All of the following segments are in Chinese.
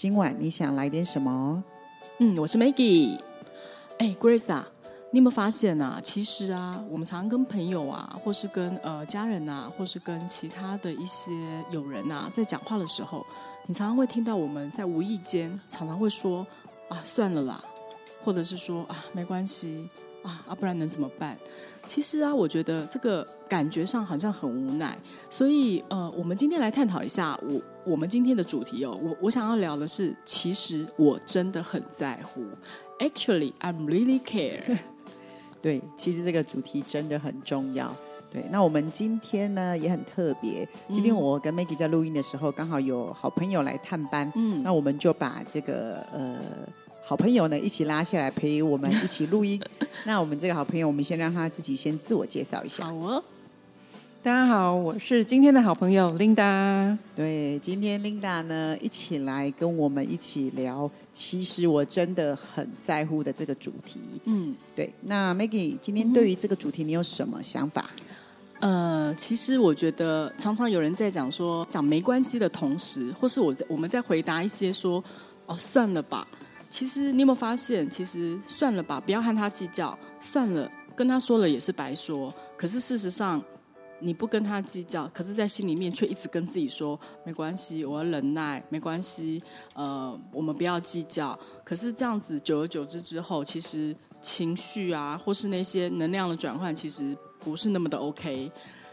今晚你想来点什么？嗯，我是 Maggie。哎，Grace 啊，你有没有发现啊？其实啊，我们常常跟朋友啊，或是跟呃家人啊，或是跟其他的一些友人啊，在讲话的时候，你常常会听到我们在无意间常常会说啊，算了啦，或者是说啊，没关系啊，啊，不然能怎么办？其实啊，我觉得这个感觉上好像很无奈，所以呃，我们今天来探讨一下我我们今天的主题哦。我我想要聊的是，其实我真的很在乎。Actually, I'm really care。对，其实这个主题真的很重要。对，那我们今天呢也很特别。今天我跟 Maggie 在录音的时候，刚好有好朋友来探班。嗯，那我们就把这个呃。好朋友呢，一起拉下来陪我们一起录音。那我们这个好朋友，我们先让他自己先自我介绍一下。好哦，大家好，我是今天的好朋友 Linda。对，今天 Linda 呢，一起来跟我们一起聊，其实我真的很在乎的这个主题。嗯，对。那 Maggie，今天对于这个主题，你有什么想法？呃，其实我觉得常常有人在讲说，讲没关系的同时，或是我在我们在回答一些说，哦，算了吧。其实你有没有发现，其实算了吧，不要和他计较，算了，跟他说了也是白说。可是事实上，你不跟他计较，可是在心里面却一直跟自己说没关系，我要忍耐，没关系，呃，我们不要计较。可是这样子久而久之之后，其实情绪啊，或是那些能量的转换，其实不是那么的 OK。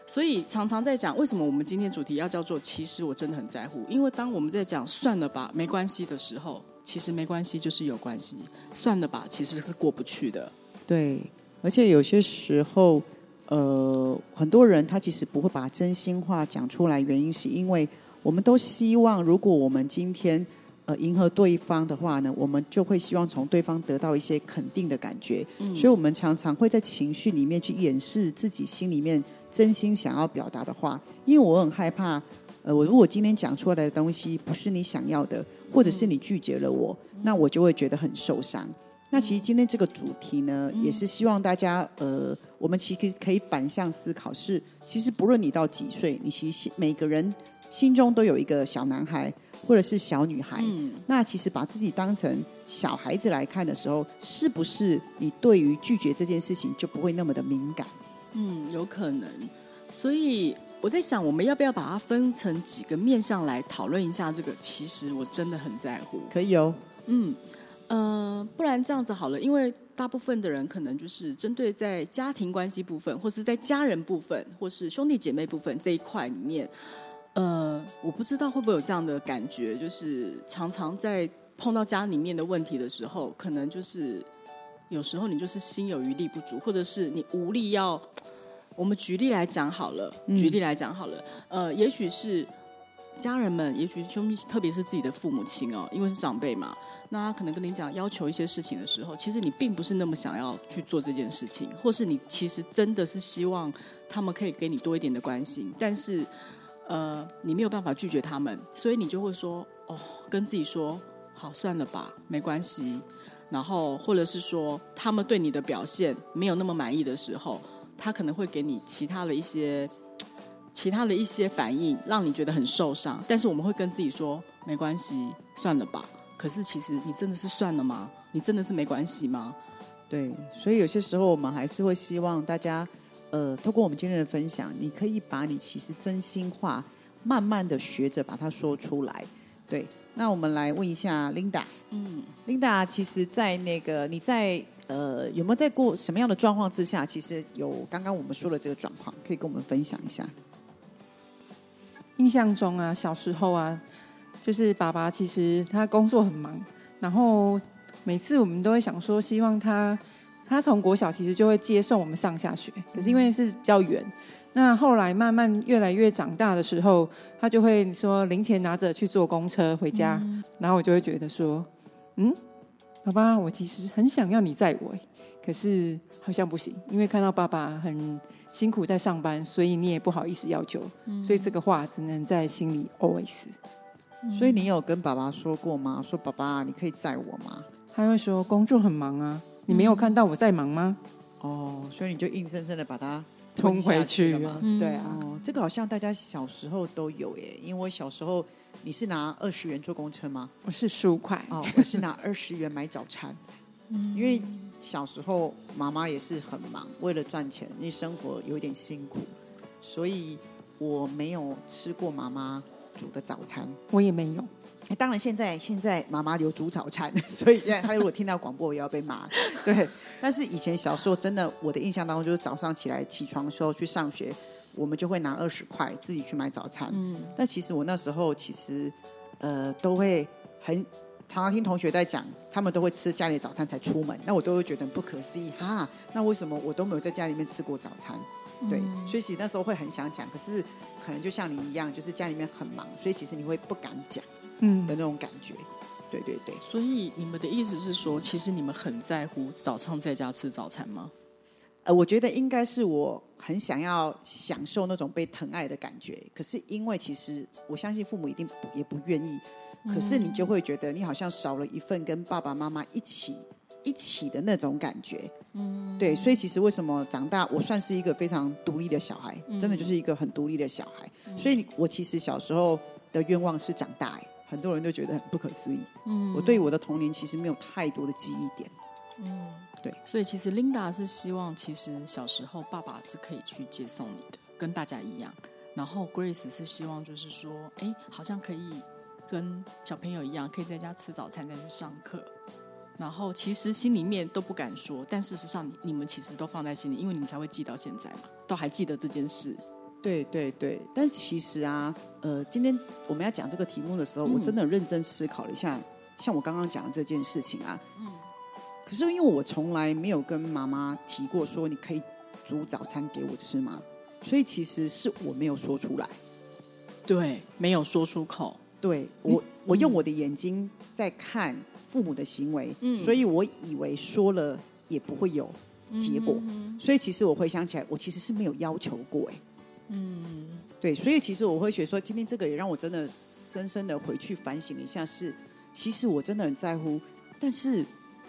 所以常常在讲，为什么我们今天主题要叫做“其实我真的很在乎”，因为当我们在讲算了吧，没关系的时候。其实没关系，就是有关系，算了吧，其实是过不去的。对，而且有些时候，呃，很多人他其实不会把真心话讲出来，原因是因为我们都希望，如果我们今天呃迎合对方的话呢，我们就会希望从对方得到一些肯定的感觉。嗯，所以我们常常会在情绪里面去掩饰自己心里面真心想要表达的话，因为我很害怕，呃，我如果今天讲出来的东西不是你想要的。或者是你拒绝了我，那我就会觉得很受伤。那其实今天这个主题呢，也是希望大家呃，我们其实可以反向思考，是其实不论你到几岁，你其实每个人心中都有一个小男孩或者是小女孩。嗯那其实把自己当成小孩子来看的时候，是不是你对于拒绝这件事情就不会那么的敏感？嗯，有可能。所以。我在想，我们要不要把它分成几个面向来讨论一下？这个其实我真的很在乎。可以哦。嗯，呃，不然这样子好了，因为大部分的人可能就是针对在家庭关系部分，或是在家人部分，或是兄弟姐妹部分这一块里面，呃，我不知道会不会有这样的感觉，就是常常在碰到家里面的问题的时候，可能就是有时候你就是心有余力不足，或者是你无力要。我们举例来讲好了，举例来讲好了，呃，也许是家人们，也许是兄弟，特别是自己的父母亲哦，因为是长辈嘛，那他可能跟你讲要求一些事情的时候，其实你并不是那么想要去做这件事情，或是你其实真的是希望他们可以给你多一点的关心，但是呃，你没有办法拒绝他们，所以你就会说哦，跟自己说好算了吧，没关系，然后或者是说他们对你的表现没有那么满意的时候。他可能会给你其他的一些、其他的一些反应，让你觉得很受伤。但是我们会跟自己说：“没关系，算了吧。”可是其实你真的是算了吗？你真的是没关系吗？对，所以有些时候我们还是会希望大家，呃，透过我们今天的分享，你可以把你其实真心话，慢慢的学着把它说出来。对，那我们来问一下 Linda。嗯，Linda，其实，在那个你在。呃，有没有在过什么样的状况之下？其实有刚刚我们说的这个状况，可以跟我们分享一下。印象中啊，小时候啊，就是爸爸其实他工作很忙，然后每次我们都会想说，希望他他从国小其实就会接送我们上下学，可是因为是比较远，那后来慢慢越来越长大的时候，他就会说零钱拿着去坐公车回家，然后我就会觉得说，嗯，爸爸，我其实很想要你载我，可是好像不行，因为看到爸爸很辛苦在上班，所以你也不好意思要求，所以这个话只能在心里 always。所以你有跟爸爸说过吗？说爸爸，你可以载我吗？他会说工作很忙啊，你没有看到我在忙吗？哦，所以你就硬生生的把它吞回去了嘛？对啊，哦，这个好像大家小时候都有耶，因为我小时候你是拿二十元坐公车吗？我是十五块哦，我是拿二十元买早餐。嗯，因为小时候妈妈也是很忙，为了赚钱，因为生活有点辛苦，所以我没有吃过妈妈煮的早餐。我也没有。当然，现在现在妈妈有煮早餐，所以现在他如果听到广播，也要被骂。对，但是以前小时候真的，我的印象当中就是早上起来起床的时候去上学，我们就会拿二十块自己去买早餐。嗯，但其实我那时候其实呃都会很常常听同学在讲，他们都会吃家里早餐才出门，那我都会觉得不可思议哈。那为什么我都没有在家里面吃过早餐？对，所以其实那时候会很想讲，可是可能就像你一样，就是家里面很忙，所以其实你会不敢讲。嗯的那种感觉，对对对。所以你们的意思是说，其实你们很在乎早上在家吃早餐吗？呃，我觉得应该是我很想要享受那种被疼爱的感觉。可是因为其实我相信父母一定也不愿意，可是你就会觉得你好像少了一份跟爸爸妈妈一起一起的那种感觉。嗯，对。所以其实为什么长大，我算是一个非常独立的小孩，真的就是一个很独立的小孩。所以我其实小时候的愿望是长大。很多人都觉得很不可思议。嗯，我对我的童年其实没有太多的记忆点。嗯，对。所以其实 Linda 是希望，其实小时候爸爸是可以去接送你的，跟大家一样。然后 Grace 是希望，就是说，哎，好像可以跟小朋友一样，可以在家吃早餐再去上课。然后其实心里面都不敢说，但事实上，你你们其实都放在心里，因为你们才会记到现在嘛，都还记得这件事。对对对，但其实啊，呃，今天我们要讲这个题目的时候，我真的认真思考了一下，像我刚刚讲的这件事情啊，嗯，可是因为我从来没有跟妈妈提过说你可以煮早餐给我吃吗？所以其实是我没有说出来，对，没有说出口，对我，我用我的眼睛在看父母的行为，嗯，所以我以为说了也不会有结果，所以其实我回想起来，我其实是没有要求过，哎。嗯，对，所以其实我会觉得说，今天这个也让我真的深深的回去反省了一下，是其实我真的很在乎，但是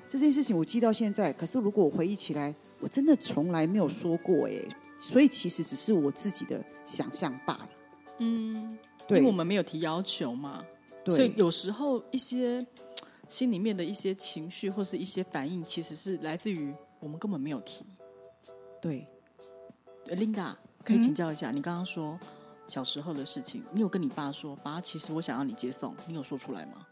这件事情我记到现在，可是如果我回忆起来，我真的从来没有说过哎，所以其实只是我自己的想象罢了。嗯，对因为我们没有提要求嘛，所以有时候一些心里面的一些情绪或是一些反应，其实是来自于我们根本没有提。对，Linda。可以请教一下，你刚刚说小时候的事情，你有跟你爸说，爸，其实我想要你接送，你有说出来吗？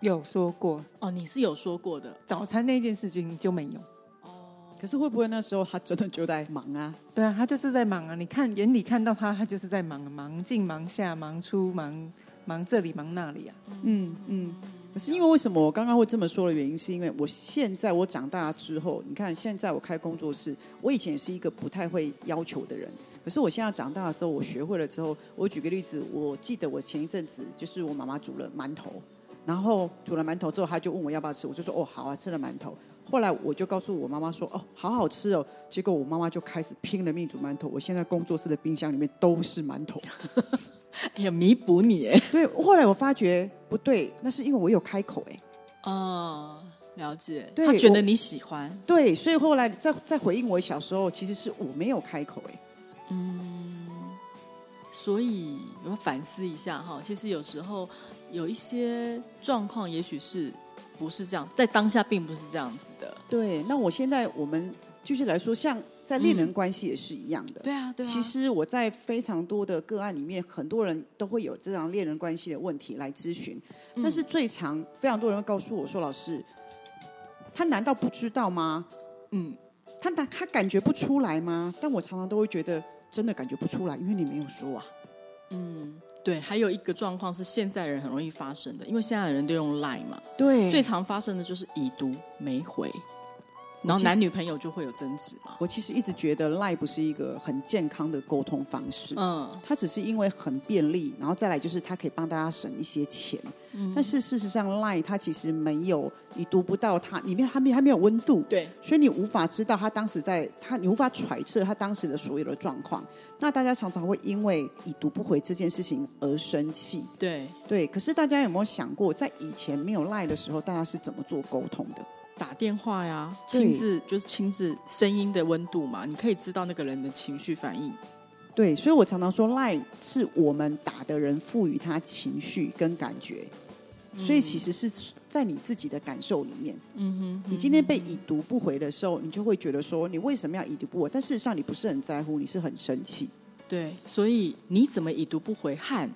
有说过哦，你是有说过的，早餐那件事情就没有。哦，可是会不会那时候他真的就在忙啊？对啊，他就是在忙啊！你看眼里看到他，他就是在忙，忙进忙下，忙出忙忙这里忙那里啊。嗯嗯。可是因为为什么我刚刚会这么说的原因，是因为我现在我长大之后，你看现在我开工作室，我以前也是一个不太会要求的人。可是我现在长大了之后，我学会了之后，我举个例子，我记得我前一阵子就是我妈妈煮了馒头，然后煮了馒头之后，她就问我要不要吃，我就说哦好啊，吃了馒头。后来我就告诉我妈妈说哦好好吃哦，结果我妈妈就开始拼了命煮馒头，我现在工作室的冰箱里面都是馒头，哎呀弥补你哎。对，后来我发觉不对，那是因为我有开口哎。哦，了解。他觉得你喜欢。对，所以后来再再回应我小时候，其实是我没有开口哎。嗯，所以我反思一下哈，其实有时候有一些状况，也许是不是这样，在当下并不是这样子的。对，那我现在我们继续来说，像在恋人关系也是一样的。对啊，对啊。其实我在非常多的个案里面，很多人都会有这样恋人关系的问题来咨询，但是最常非常多人会告诉我说：“老师，他难道不知道吗？”嗯，他他他感觉不出来吗？但我常常都会觉得。真的感觉不出来，因为你没有说啊。嗯，对。还有一个状况是现在人很容易发生的，因为现在的人都用 Line 嘛。对。最常发生的就是已读没回。然后男女朋友就会有争执嘛。我其实一直觉得赖不是一个很健康的沟通方式。嗯，他只是因为很便利，然后再来就是他可以帮大家省一些钱。嗯，但是事实上，Line 它其实没有，你读不到他里面，还没还没有温度，对，所以你无法知道他当时在他，你无法揣测他当时的所有的状况。那大家常常会因为已读不回这件事情而生气，对，对。可是大家有没有想过，在以前没有 Line 的时候，大家是怎么做沟通的？打电话呀，亲自就是亲自声音的温度嘛，你可以知道那个人的情绪反应。对，所以我常常说，Line 是我们打的人赋予他情绪跟感觉，所以其实是在你自己的感受里面。嗯哼，你今天被已读不回的时候，你就会觉得说，你为什么要已读不回？但事实上，你不是很在乎，你是很生气。对，所以你怎么已读不回和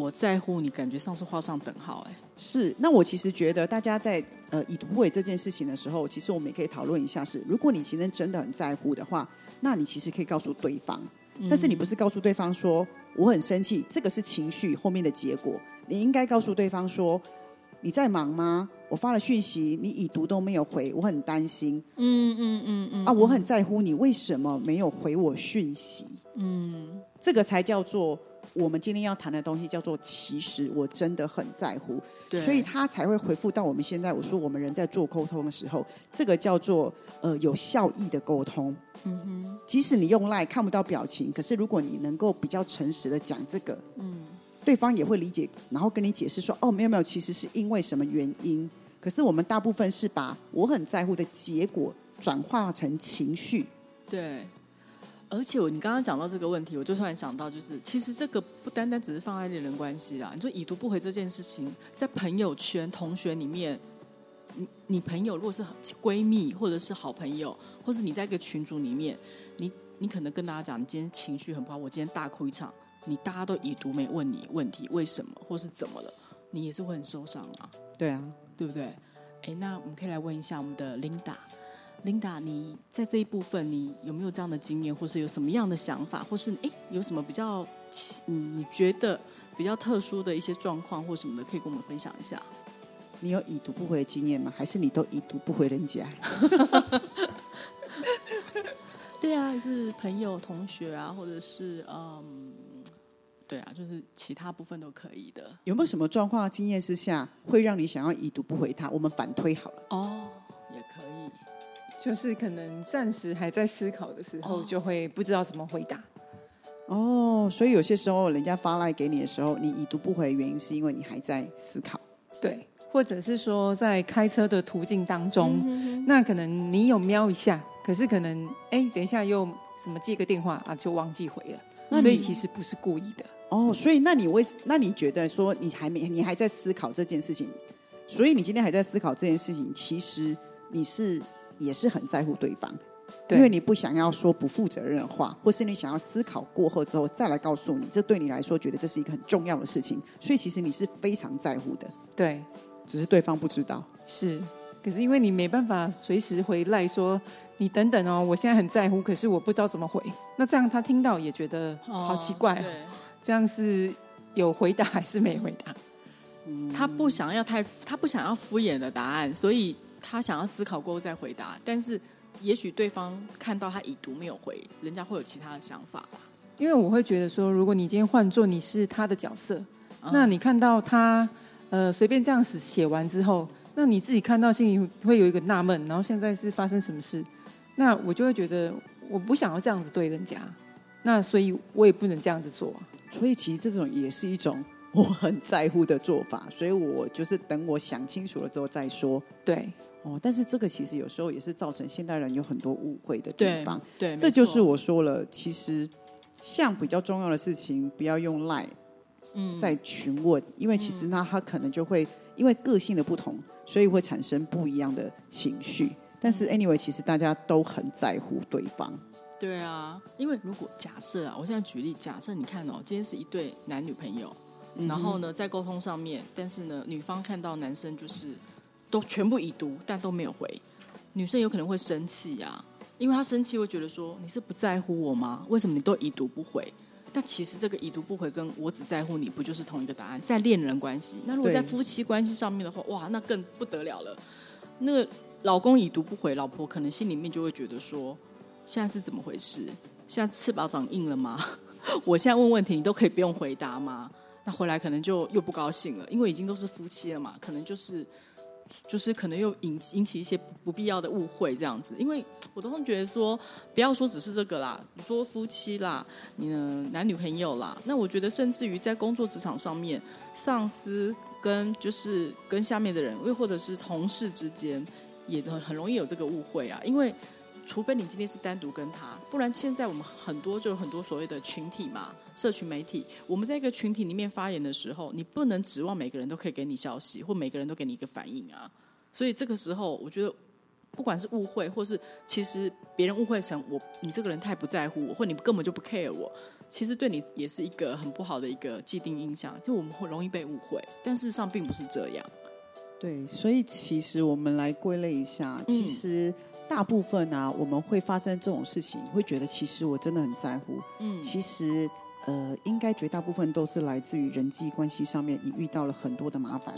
我在乎你，感觉上是画上等号、哎，是，那我其实觉得大家在呃已读不回这件事情的时候，其实我们也可以讨论一下是，如果你今天真的很在乎的话，那你其实可以告诉对方，但是你不是告诉对方说我很生气，这个是情绪后面的结果，你应该告诉对方说你在忙吗？我发了讯息，你已读都没有回，我很担心。嗯嗯嗯嗯啊，我很在乎你为什么没有回我讯息，嗯，这个才叫做。我们今天要谈的东西叫做，其实我真的很在乎，所以他才会回复到我们现在。我说我们人在做沟通的时候，这个叫做呃有效益的沟通。嗯哼，即使你用赖看不到表情，可是如果你能够比较诚实的讲这个，嗯，对方也会理解，然后跟你解释说，哦，没有没有，其实是因为什么原因。可是我们大部分是把我很在乎的结果转化成情绪。对。而且我你刚刚讲到这个问题，我就突然想到，就是其实这个不单单只是放在恋人关系啦。你说已读不回这件事情，在朋友圈、同学里面，你你朋友如果是闺蜜或者是好朋友，或是你在一个群组里面，你你可能跟大家讲，你今天情绪很不好，我今天大哭一场，你大家都已读没问你问题为什么或是怎么了，你也是会很受伤啊，对啊，对不对？哎，那我们可以来问一下我们的 Linda。Linda，你在这一部分，你有没有这样的经验，或是有什么样的想法，或是哎，有什么比较嗯，你觉得比较特殊的一些状况或什么的，可以跟我们分享一下？你有已读不回的经验吗？还是你都已读不回人家？对啊，是朋友、同学啊，或者是嗯，对啊，就是其他部分都可以的。有没有什么状况经验之下，会让你想要已读不回他？我们反推好了。哦。就是可能暂时还在思考的时候，就会不知道怎么回答。哦，所以有些时候人家发来给你的时候，你已读不回，原因是因为你还在思考。对，或者是说在开车的途径当中，那可能你有瞄一下，可是可能哎，等一下又什么接个电话啊，就忘记回了。所以其实不是故意的。哦，所以那你为那你觉得说你还没你还在思考这件事情，所以你今天还在思考这件事情，其实你是。也是很在乎对方，因为你不想要说不负责任的话，或是你想要思考过后之后再来告诉你，这对你来说觉得这是一个很重要的事情，所以其实你是非常在乎的。对，只是对方不知道。是，可是因为你没办法随时回来说你等等哦，我现在很在乎，可是我不知道怎么回。那这样他听到也觉得好奇怪，这样是有回答还是没回答？他不想要太，他不想要敷衍的答案，所以。他想要思考过后再回答，但是也许对方看到他已读没有回，人家会有其他的想法吧。因为我会觉得说，如果你今天换做你是他的角色，那你看到他呃随便这样子写完之后，那你自己看到心里会有一个纳闷，然后现在是发生什么事？那我就会觉得我不想要这样子对人家，那所以我也不能这样子做。所以其实这种也是一种我很在乎的做法，所以我就是等我想清楚了之后再说。对。哦，但是这个其实有时候也是造成现代人有很多误会的地方。对，这就是我说了，其实像比较重要的事情，不要用赖，嗯，在询问，因为其实那他可能就会因为个性的不同，所以会产生不一样的情绪。但是 anyway，其实大家都很在乎对方。对啊，因为如果假设啊，我现在举例，假设你看哦，今天是一对男女朋友，然后呢在沟通上面，但是呢女方看到男生就是。都全部已读，但都没有回，女生有可能会生气呀，因为她生气会觉得说你是不在乎我吗？为什么你都已读不回？但其实这个已读不回跟我只在乎你不就是同一个答案？在恋人关系，那如果在夫妻关系上面的话，哇，那更不得了了。那老公已读不回，老婆可能心里面就会觉得说，现在是怎么回事？现在翅膀长硬了吗？我现在问问题，你都可以不用回答吗？那回来可能就又不高兴了，因为已经都是夫妻了嘛，可能就是就是可能又引引起一些不必要的误会这样子。因为我都会觉得说，不要说只是这个啦，你说夫妻啦，你的男女朋友啦，那我觉得甚至于在工作职场上面，上司跟就是跟下面的人，又或者是同事之间，也很很容易有这个误会啊，因为。除非你今天是单独跟他，不然现在我们很多就有很多所谓的群体嘛，社群媒体。我们在一个群体里面发言的时候，你不能指望每个人都可以给你消息，或每个人都给你一个反应啊。所以这个时候，我觉得不管是误会，或是其实别人误会成我，你这个人太不在乎我，或你根本就不 care 我，其实对你也是一个很不好的一个既定印象，就我们会容易被误会。但事实上并不是这样。对，所以其实我们来归类一下，其实。大部分呢，我们会发生这种事情，会觉得其实我真的很在乎。嗯，其实呃，应该绝大部分都是来自于人际关系上面，你遇到了很多的麻烦。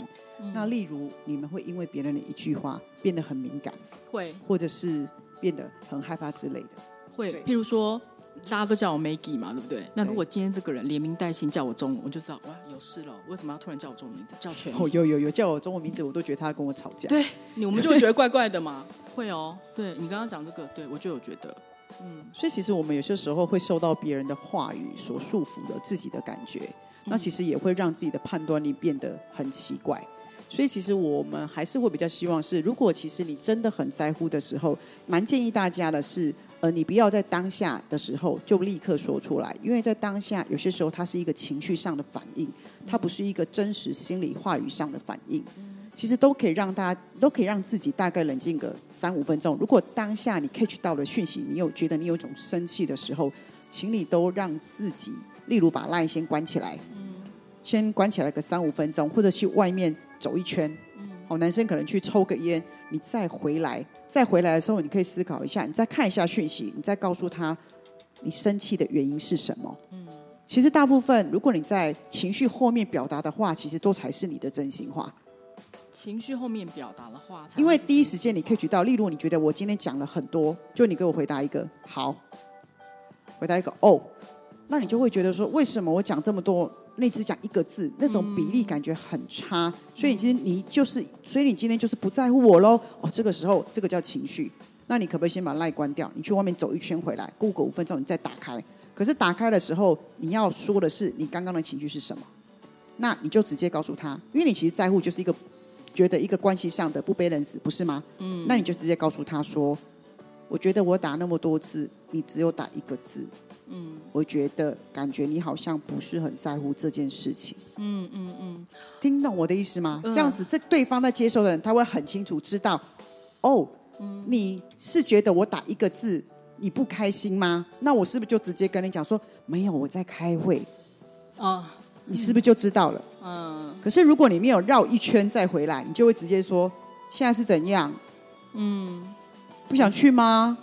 那例如，你们会因为别人的一句话变得很敏感，会，或者是变得很害怕之类的，会。譬如说。大家都叫我 Maggie 嘛，对不对？那如果今天这个人连名带姓叫我中文，我就知道哇有事了。为什么要突然叫我中文名字？叫全哦，有有有叫我中文名字，我都觉得他跟我吵架。对，我们就会觉得怪怪的嘛。会哦，对你刚刚讲这个，对我就有觉得，嗯。所以其实我们有些时候会受到别人的话语所束缚了自己的感觉，那其实也会让自己的判断力变得很奇怪。所以其实我们还是会比较希望是，如果其实你真的很在乎的时候，蛮建议大家的是。呃，你不要在当下的时候就立刻说出来，因为在当下有些时候它是一个情绪上的反应，它不是一个真实心理话语上的反应。其实都可以让大家都可以让自己大概冷静个三五分钟。如果当下你 catch 到了讯息，你有觉得你有一种生气的时候，请你都让自己，例如把 line 先关起来，先关起来个三五分钟，或者去外面走一圈。好，男生可能去抽个烟，你再回来。再回来的时候，你可以思考一下，你再看一下讯息，你再告诉他你生气的原因是什么。嗯，其实大部分，如果你在情绪后面表达的话，其实都才是你的真心话。情绪后面表达的话，因为第一时间你可以举到，例如你觉得我今天讲了很多，就你给我回答一个好，回答一个哦，那你就会觉得说，为什么我讲这么多？那只讲一个字，那种比例感觉很差，所以今天你就是，所以你今天就是不在乎我喽。哦，这个时候这个叫情绪，那你可不可以先把赖关掉？你去外面走一圈回来，过个五分钟你再打开。可是打开的时候，你要说的是你刚刚的情绪是什么？那你就直接告诉他，因为你其实在乎就是一个觉得一个关系上的不被认识，不是吗？嗯，那你就直接告诉他说，我觉得我打那么多字，你只有打一个字。嗯，我觉得感觉你好像不是很在乎这件事情。嗯嗯嗯，听懂我的意思吗？这样子，这对方在接受的人，他会很清楚知道，哦，你是觉得我打一个字你不开心吗？那我是不是就直接跟你讲说，没有，我在开会。啊，你是不是就知道了？嗯。可是如果你没有绕一圈再回来，你就会直接说，现在是怎样？嗯，不想去吗？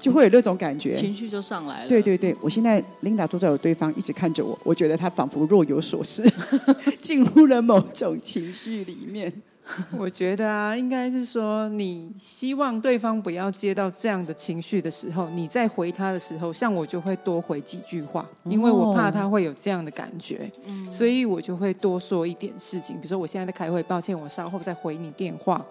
就会有那种感觉，情绪就上来了。对对对，我现在 Linda 坐在我对方，一直看着我，我觉得他仿佛若有所思，进入了某种情绪里面。我觉得啊，应该是说，你希望对方不要接到这样的情绪的时候，你在回他的时候，像我就会多回几句话，因为我怕他会有这样的感觉，所以我就会多说一点事情，比如说我现在在开会，抱歉，我稍后再回你电话，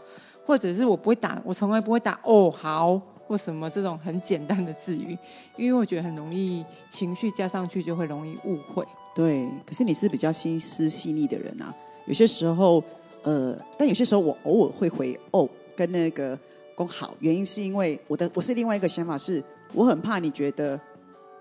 或者是我不会打，我从来不会打哦，好。或什么这种很简单的字语，因为我觉得很容易情绪加上去就会容易误会。对，可是你是比较心思细腻的人啊，有些时候，呃，但有些时候我偶尔会回哦，跟那个公好，原因是因为我的我是另外一个想法是，我很怕你觉得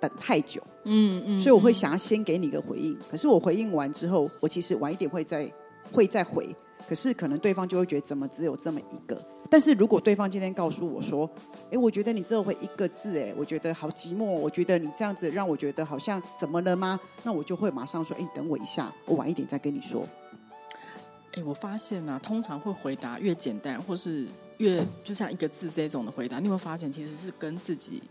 等太久，嗯嗯，所以我会想要先给你一个回应，可是我回应完之后，我其实晚一点会再会再回。可是可能对方就会觉得怎么只有这么一个？但是如果对方今天告诉我说：“哎，我觉得你只有会一个字，哎，我觉得好寂寞，我觉得你这样子让我觉得好像怎么了吗？”那我就会马上说：“哎，等我一下，我晚一点再跟你说。”哎，我发现啊，通常会回答越简单，或是越就像一个字这种的回答，你有没有发现其实是跟自己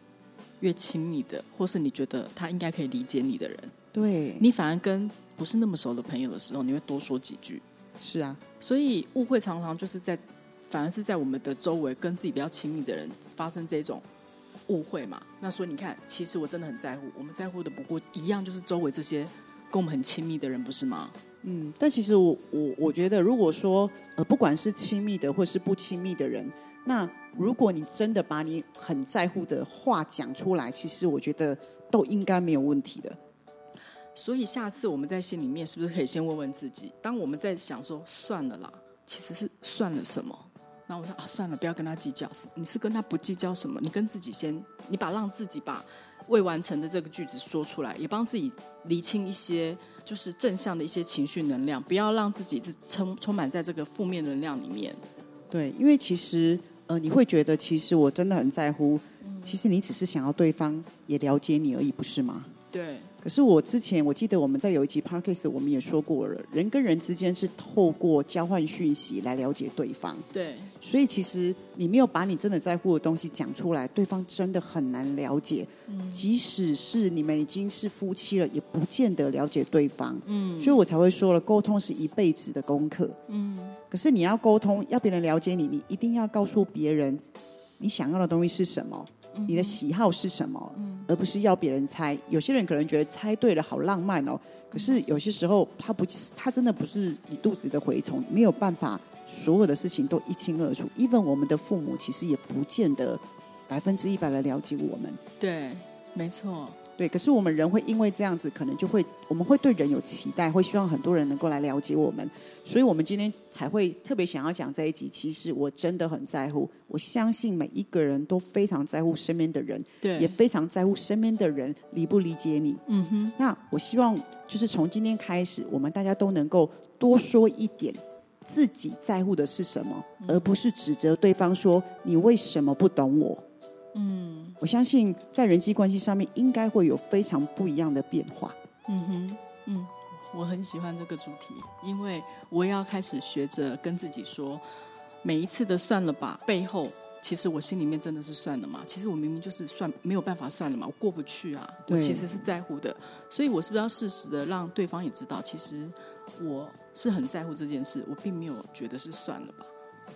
越亲密的，或是你觉得他应该可以理解你的人，对你反而跟不是那么熟的朋友的时候，你会多说几句。是啊，所以误会常常就是在反而是在我们的周围跟自己比较亲密的人发生这种误会嘛。那所以你看，其实我真的很在乎，我们在乎的不过一样，就是周围这些跟我们很亲密的人，不是吗？嗯，但其实我我我觉得，如果说呃，不管是亲密的或是不亲密的人，那如果你真的把你很在乎的话讲出来，其实我觉得都应该没有问题的。所以下次我们在心里面是不是可以先问问自己，当我们在想说算了啦，其实是算了什么？然后我说啊，算了，不要跟他计较。你是跟他不计较什么？你跟自己先，你把让自己把未完成的这个句子说出来，也帮自己厘清一些就是正向的一些情绪能量，不要让自己是充充满在这个负面能量里面。对，因为其实呃，你会觉得其实我真的很在乎，其实你只是想要对方也了解你而已，不是吗？对。可是我之前我记得我们在有一集 podcast 我们也说过了，人跟人之间是透过交换讯息来了解对方。对，所以其实你没有把你真的在乎的东西讲出来，对方真的很难了解。嗯，即使是你们已经是夫妻了，也不见得了解对方。嗯，所以我才会说了，沟通是一辈子的功课。嗯，可是你要沟通，要别人了解你，你一定要告诉别人你想要的东西是什么。你的喜好是什么？而不是要别人猜。有些人可能觉得猜对了好浪漫哦，可是有些时候他不，他真的不是你肚子的蛔虫，没有办法所有的事情都一清二楚。even 我们的父母其实也不见得百分之一百的了解我们。对，没错。对，可是我们人会因为这样子，可能就会我们会对人有期待，会希望很多人能够来了解我们。所以，我们今天才会特别想要讲这一集。其实我真的很在乎，我相信每一个人都非常在乎身边的人，对，也非常在乎身边的人理不理解你。嗯哼。那我希望就是从今天开始，我们大家都能够多说一点自己在乎的是什么，而不是指责对方说你为什么不懂我。嗯，我相信在人际关系上面应该会有非常不一样的变化。嗯哼，嗯。我很喜欢这个主题，因为我要开始学着跟自己说，每一次的算了吧背后，其实我心里面真的是算了嘛。其实我明明就是算没有办法算了嘛，我过不去啊。我其实是在乎的，所以我是不是要适时的让对方也知道，其实我是很在乎这件事，我并没有觉得是算了吧。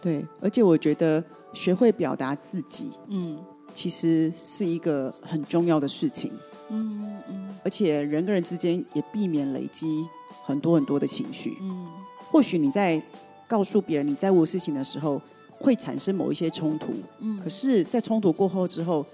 对，而且我觉得学会表达自己，嗯，其实是一个很重要的事情。嗯嗯，而且人跟人之间也避免累积很多很多的情绪。嗯，或许你在告诉别人你在乎事情的时候，会产生某一些冲突。嗯，可是，在冲突过后之后，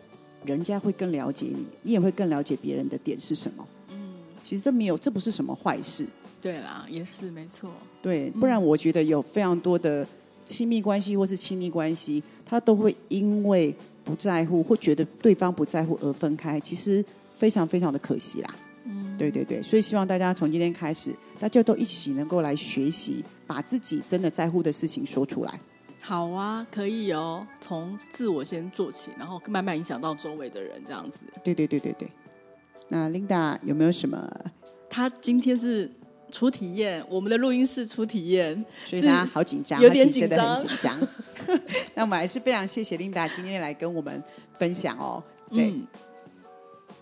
人家会更了解你，你也会更了解别人的点是什么。嗯，其实这没有，这不是什么坏事。对啦，也是没错。对，不然我觉得有非常多的亲密关系或是亲密关系，他都会因为不在乎或觉得对方不在乎而分开。其实。非常非常的可惜啦，嗯，对对对，所以希望大家从今天开始，大家都一起能够来学习，把自己真的在乎的事情说出来。好啊，可以哦，从自我先做起，然后慢慢影响到周围的人，这样子。对对对对对。那 Linda 有没有什么？他今天是初体验，我们的录音室初体验，所以他好紧张，有点紧张，很紧张。那我们还是非常谢谢 Linda 今天来跟我们分享哦。对。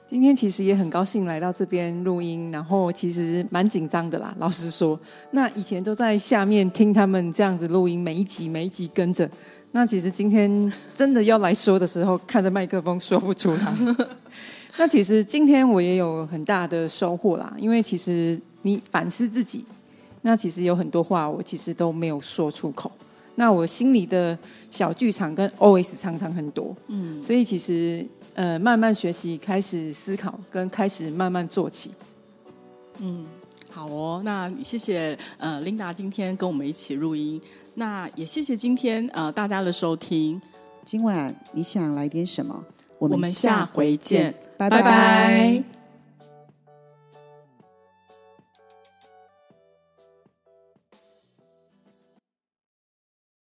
今天其实也很高兴来到这边录音，然后其实蛮紧张的啦。老实说，那以前都在下面听他们这样子录音，每一集每一集跟着。那其实今天真的要来说的时候，看着麦克风说不出来。那其实今天我也有很大的收获啦，因为其实你反思自己，那其实有很多话我其实都没有说出口。那我心里的小剧场跟 OS 常常很多，嗯，所以其实。呃，慢慢学习，开始思考，跟开始慢慢做起。嗯，好哦。那谢谢呃，Linda 今天跟我们一起录音。那也谢谢今天呃大家的收听。今晚你想来点什么？我们下回见，拜拜。